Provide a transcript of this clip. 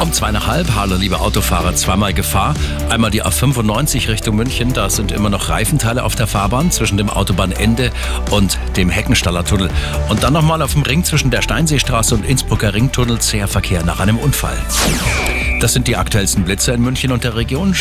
Um zwei nach halb, hallo liebe Autofahrer, zweimal Gefahr. Einmal die A95 Richtung München, da sind immer noch Reifenteile auf der Fahrbahn zwischen dem Autobahnende und dem Heckenstallertunnel. Und dann nochmal auf dem Ring zwischen der Steinseestraße und Innsbrucker Ringtunnel zäher Verkehr nach einem Unfall. Das sind die aktuellsten Blitze in München und der Region.